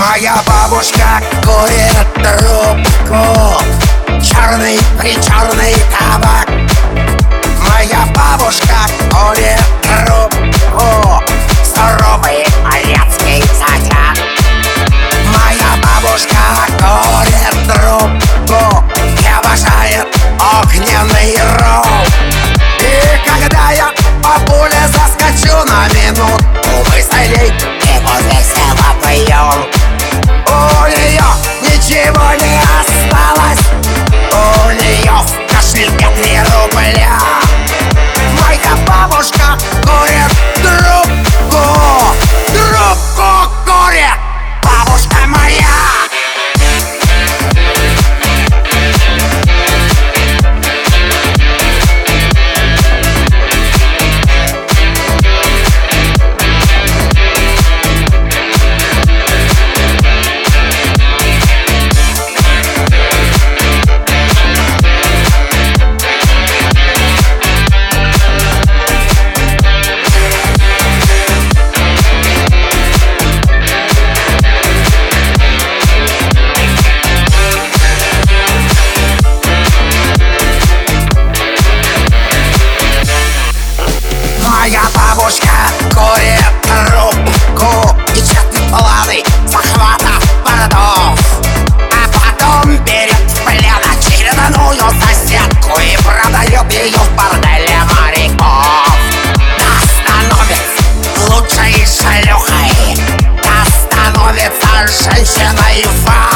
Моя бабушка курит трубку. Черный причерный табак Моя бабушка. Курит трубку Печатает планы захвата бородов. А потом берет в плен очередную соседку И продает ее в борделе моряков. Да становится лучшей шлюхой Да становится женщиной фа